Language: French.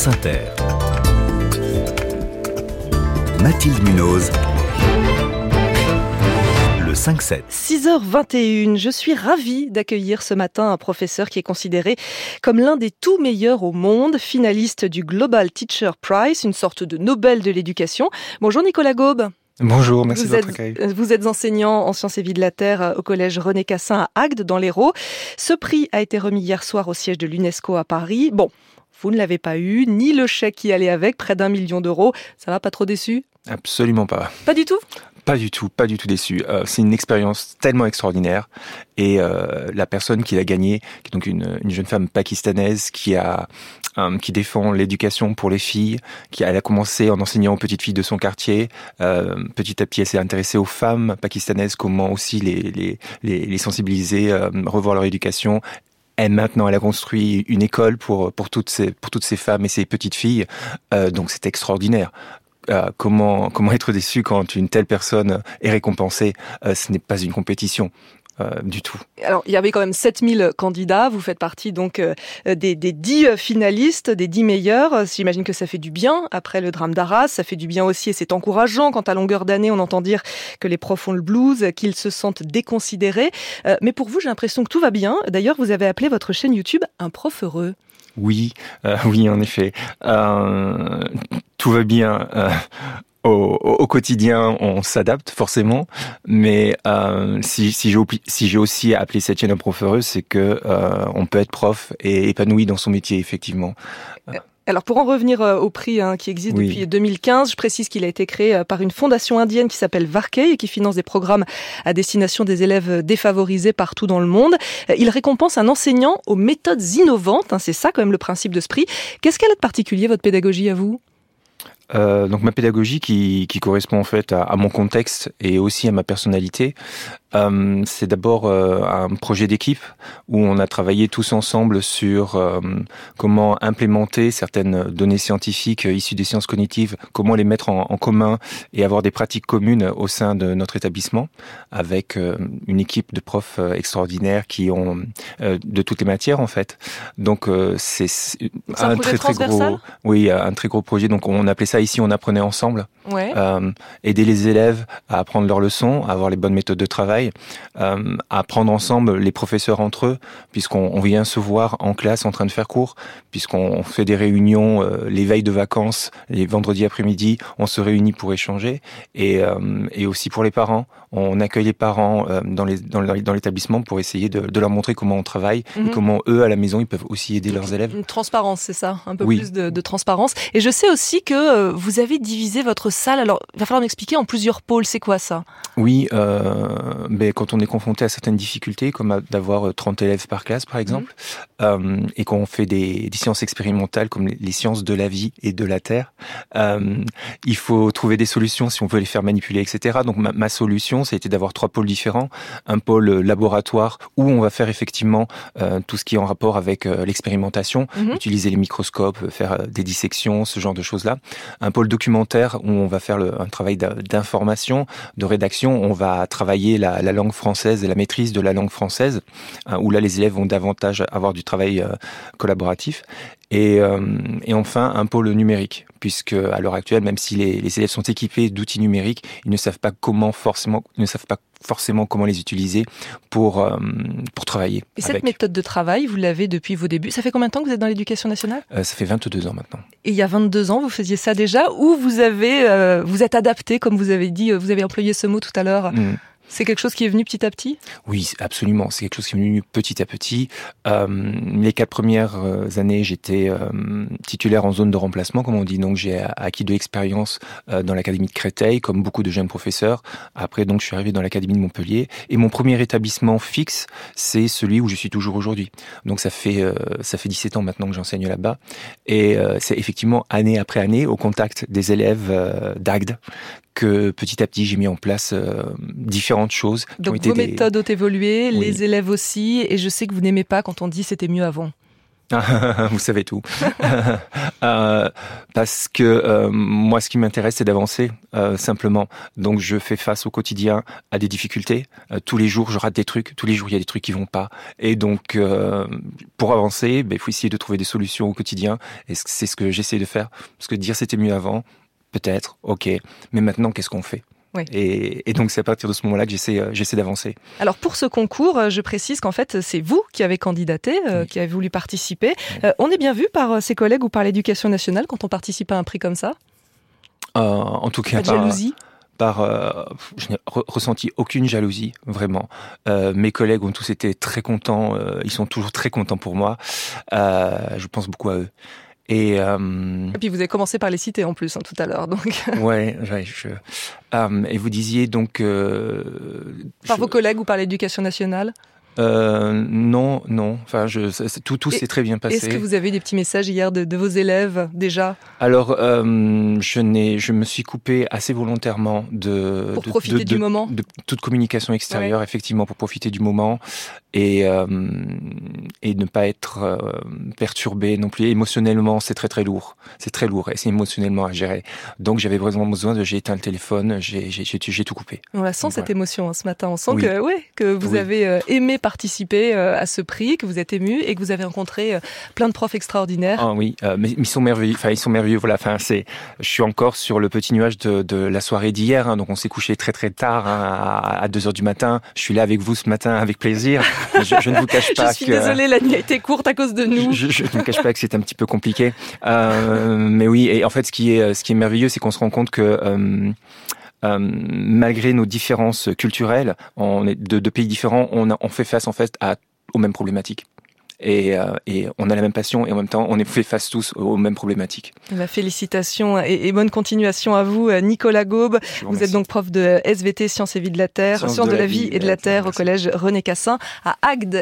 France Inter. Mathilde Munoz. Le 5-7. 6h21, je suis ravie d'accueillir ce matin un professeur qui est considéré comme l'un des tout meilleurs au monde, finaliste du Global Teacher Prize, une sorte de Nobel de l'éducation. Bonjour Nicolas Gaube. Bonjour, merci vous de votre êtes, accueil. Vous êtes enseignant en sciences et vie de la Terre au collège René Cassin à Agde, dans l'Hérault. Ce prix a été remis hier soir au siège de l'UNESCO à Paris. Bon, vous ne l'avez pas eu, ni le chèque qui allait avec, près d'un million d'euros. Ça va pas trop déçu? Absolument pas. Pas du tout? Pas du tout, pas du tout déçu. Euh, c'est une expérience tellement extraordinaire. Et euh, la personne qui l'a gagné, qui est donc une, une, jeune femme pakistanaise qui a euh, qui défend l'éducation pour les filles, qui elle a commencé en enseignant aux petites filles de son quartier. Euh, petit à petit, elle s'est intéressée aux femmes pakistanaises, comment aussi les les, les, les sensibiliser, revoir leur éducation. Et maintenant, elle a construit une école pour pour toutes ces pour toutes ces femmes et ces petites filles. Euh, donc c'est extraordinaire. Euh, comment comment être déçu quand une telle personne est récompensée? Euh, Ce n'est pas une compétition. Euh, du tout. Alors, il y avait quand même 7000 candidats. Vous faites partie donc euh, des, des 10 finalistes, des 10 meilleurs. J'imagine que ça fait du bien après le drame d'Arras. Ça fait du bien aussi et c'est encourageant quand à longueur d'année on entend dire que les profs ont le blues, qu'ils se sentent déconsidérés. Euh, mais pour vous, j'ai l'impression que tout va bien. D'ailleurs, vous avez appelé votre chaîne YouTube Un prof heureux. Oui, euh, oui, en effet. Euh, tout va bien. Euh, au, au, quotidien, on s'adapte forcément, mais euh, si, si j'ai si aussi appelé cette chaîne un prof heureux, c'est que euh, on peut être prof et épanoui dans son métier, effectivement. Alors pour en revenir au prix hein, qui existe oui. depuis 2015, je précise qu'il a été créé par une fondation indienne qui s'appelle Varkey et qui finance des programmes à destination des élèves défavorisés partout dans le monde. Il récompense un enseignant aux méthodes innovantes, hein, c'est ça quand même le principe de ce prix. Qu'est-ce qu'elle a de particulier votre pédagogie à vous? Euh, donc ma pédagogie qui, correspond en fait à, mon contexte et aussi à ma personnalité, euh, c'est d'abord euh, un projet d'équipe où on a travaillé tous ensemble sur euh, comment implémenter certaines données scientifiques issues des sciences cognitives, comment les mettre en, en, commun et avoir des pratiques communes au sein de notre établissement avec une équipe de profs extraordinaires qui ont de toutes les matières en fait. Donc c'est un, un très très gros, oui, un très gros projet. Donc on appelait ça ici on apprenait ensemble, ouais. aider les élèves à apprendre leurs leçons, à avoir les bonnes méthodes de travail, euh, à apprendre ensemble les professeurs entre eux, puisqu'on vient se voir en classe en train de faire cours, puisqu'on fait des réunions euh, les veilles de vacances, les vendredis après-midi, on se réunit pour échanger, et, euh, et aussi pour les parents, on accueille les parents euh, dans l'établissement pour essayer de, de, leur montrer comment on travaille Mhm. et comment eux à la maison ils peuvent aussi aider leurs élèves. Une transparence, c'est ça, un peu oui. plus de, de, transparence. Et je sais aussi que vous avez divisé votre salle. Alors, il va falloir m'expliquer en plusieurs pôles. C'est quoi ça? Oui, euh, mais quand on est confronté à certaines difficultés, comme d'avoir 30 élèves par classe, par exemple, mmh. euh, et qu'on fait des, des, sciences expérimentales comme les, sciences de la vie et de la terre, euh, il faut trouver des solutions si on veut les faire manipuler, etc. Donc ma, ma solution, ça a été d'avoir trois pôles différents. Un pôle laboratoire où on va faire effectivement euh, tout ce qui est en rapport avec euh, l'expérimentation, mmh. utiliser les microscopes, faire euh, des dissections, ce genre de choses-là. Un pôle documentaire où on va faire le, un travail d'information, de rédaction. On va travailler la, la, langue française et la maîtrise de la langue française, hein, où là les élèves vont davantage avoir du travail euh, collaboratif. Et, euh, et, enfin un pôle numérique, puisque à l'heure actuelle, même si les, les élèves sont équipés d'outils numériques, ils ne savent pas comment forcément, ils ne savent pas forcément comment les utiliser pour euh, pour travailler. Et cette avec. méthode de travail, vous l'avez depuis vos débuts. Ça fait combien de temps que vous êtes dans l'éducation nationale? Euh, Ça fait 22 ans maintenant. Et il y a 22 ans, vous faisiez ça déjà, ou vous avez vous êtes adapté, comme vous avez dit, vous avez employé ce mot tout à l'heure. Mmh. C'est quelque chose qui est venu petit à petit? Oui, absolument. C'est quelque chose qui est venu petit à petit. Euh, les quatre premières années, j'étais euh, titulaire en zone de remplacement, comme on dit. Donc, j'ai acquis de l'expérience euh, dans l'académie de Créteil, comme beaucoup de jeunes professeurs. Après, donc, je suis arrivé dans l'académie de Montpellier. Et mon premier établissement fixe, c'est celui où je suis toujours aujourd'hui. Donc, ça fait euh, ça fait 17 ans maintenant que j'enseigne là-bas. Et euh, c'est effectivement année après année au contact des élèves euh, d'Agde que petit à petit j'ai mis en place euh, différentes choses. Qui Donc été vos des... méthodes ont évolué, oui. les élèves aussi, et je sais que vous n'aimez pas quand on dit c'était mieux avant. Vous savez tout. euh, parce que euh, moi, ce qui m'intéresse, c'est d'avancer euh, simplement. Donc, je fais face au quotidien à des difficultés. Tous les jours, je rate des trucs. Tous les jours, il y a des trucs qui vont pas. Et donc, pour avancer, ben, il faut essayer de trouver des solutions au quotidien. Et c'est ce que j'essaie de faire. Parce que dire c'était mieux avant, peut-être, ok. Mais maintenant, qu'est-ce qu'on fait oui. Et, et, donc c'est à partir de ce moment-là que j'essaie, euh, j'essaie d'avancer. Alors pour ce concours, euh, je précise qu'en fait c'est vous qui avez candidaté, euh, oui. qui avez voulu participer. Oui. Euh, on est bien vu par ses collègues ou par l'éducation nationale quand on participe à un prix comme ça? Euh, En tout cas, pas de jalousie? Par, euh, je n'ai re ressenti aucune jalousie, vraiment. Euh, mes collègues ont tous été très contents, euh, ils sont toujours très contents pour moi. je pense beaucoup à eux. Et, euh, et, puis vous avez commencé par les citer en plus hein, tout à l'heure, donc. ouais, ouais je, euh, et vous disiez donc. Euh, par je, vos collègues ou par l'éducation nationale? Euh, non, non. Enfin, je, tout, tout s'est très bien passé. Est-ce que vous avez des petits messages hier de, de vos élèves déjà? Alors, euh, je n'ai, je me suis coupé assez volontairement de pour de, profiter de, du moment, de toute communication extérieure, ouais. effectivement, pour profiter du moment et euh, et ne pas être perturbé non plus émotionnellement. C'est très très lourd. C'est très lourd et c'est émotionnellement à gérer. Donc, j'avais vraiment besoin de j'ai éteint le téléphone, j'ai, tout coupé. On la sent Donc, cette voilà. émotion hein, ce matin. On sent oui. que ouais que vous oui. avez aimé participer euh, à ce prix, que vous êtes ému et que vous avez rencontré euh, plein de profs extraordinaires. Ah oui, euh, mais ils sont merveilleux. Enfin, ils sont merveilleux. Voilà. Enfin, c'est. Je suis encore sur le petit nuage de, de la soirée d'hier. Hein, donc, on s'est couché très très tard hein, à 2 heures du matin. Je suis là avec vous ce matin avec plaisir. Je, je ne vous cache pas. je suis que, désolée, la nuit a été courte à cause de nous. Je, je, je ne vous cache pas que c'est un petit peu compliqué. Euh, mais oui, et en fait, ce qui est ce qui est merveilleux, c'est qu'on se rend compte que euh, euh, malgré nos différences culturelles, on est de, de pays différents, on, a, on fait face en fait à, aux mêmes problématiques. Et, euh, et, on a la même passion et en même temps on est fait face tous aux mêmes problématiques. La félicitation et, et bonne continuation à vous, Nicolas Gaube. Vous êtes donc prof de SVT Sciences et Vie de la Terre, Sciences, Sciences de, de, la Vie et de la Terre, Terre au collège René Cassin à Agde.